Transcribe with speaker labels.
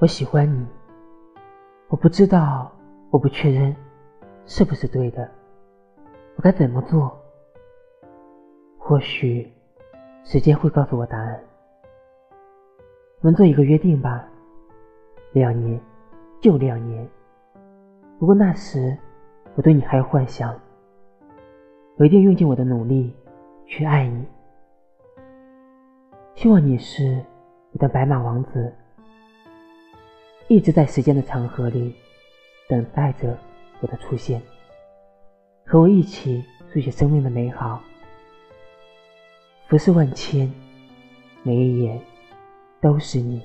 Speaker 1: 我喜欢你，我不知道，我不确认是不是对的，我该怎么做？或许时间会告诉我答案。我们做一个约定吧，两年，就两年。如果那时我对你还有幻想，我一定用尽我的努力去爱你。希望你是我的白马王子。一直在时间的长河里等待着我的出现，和我一起书写生命的美好。浮世万千，每一眼都是你。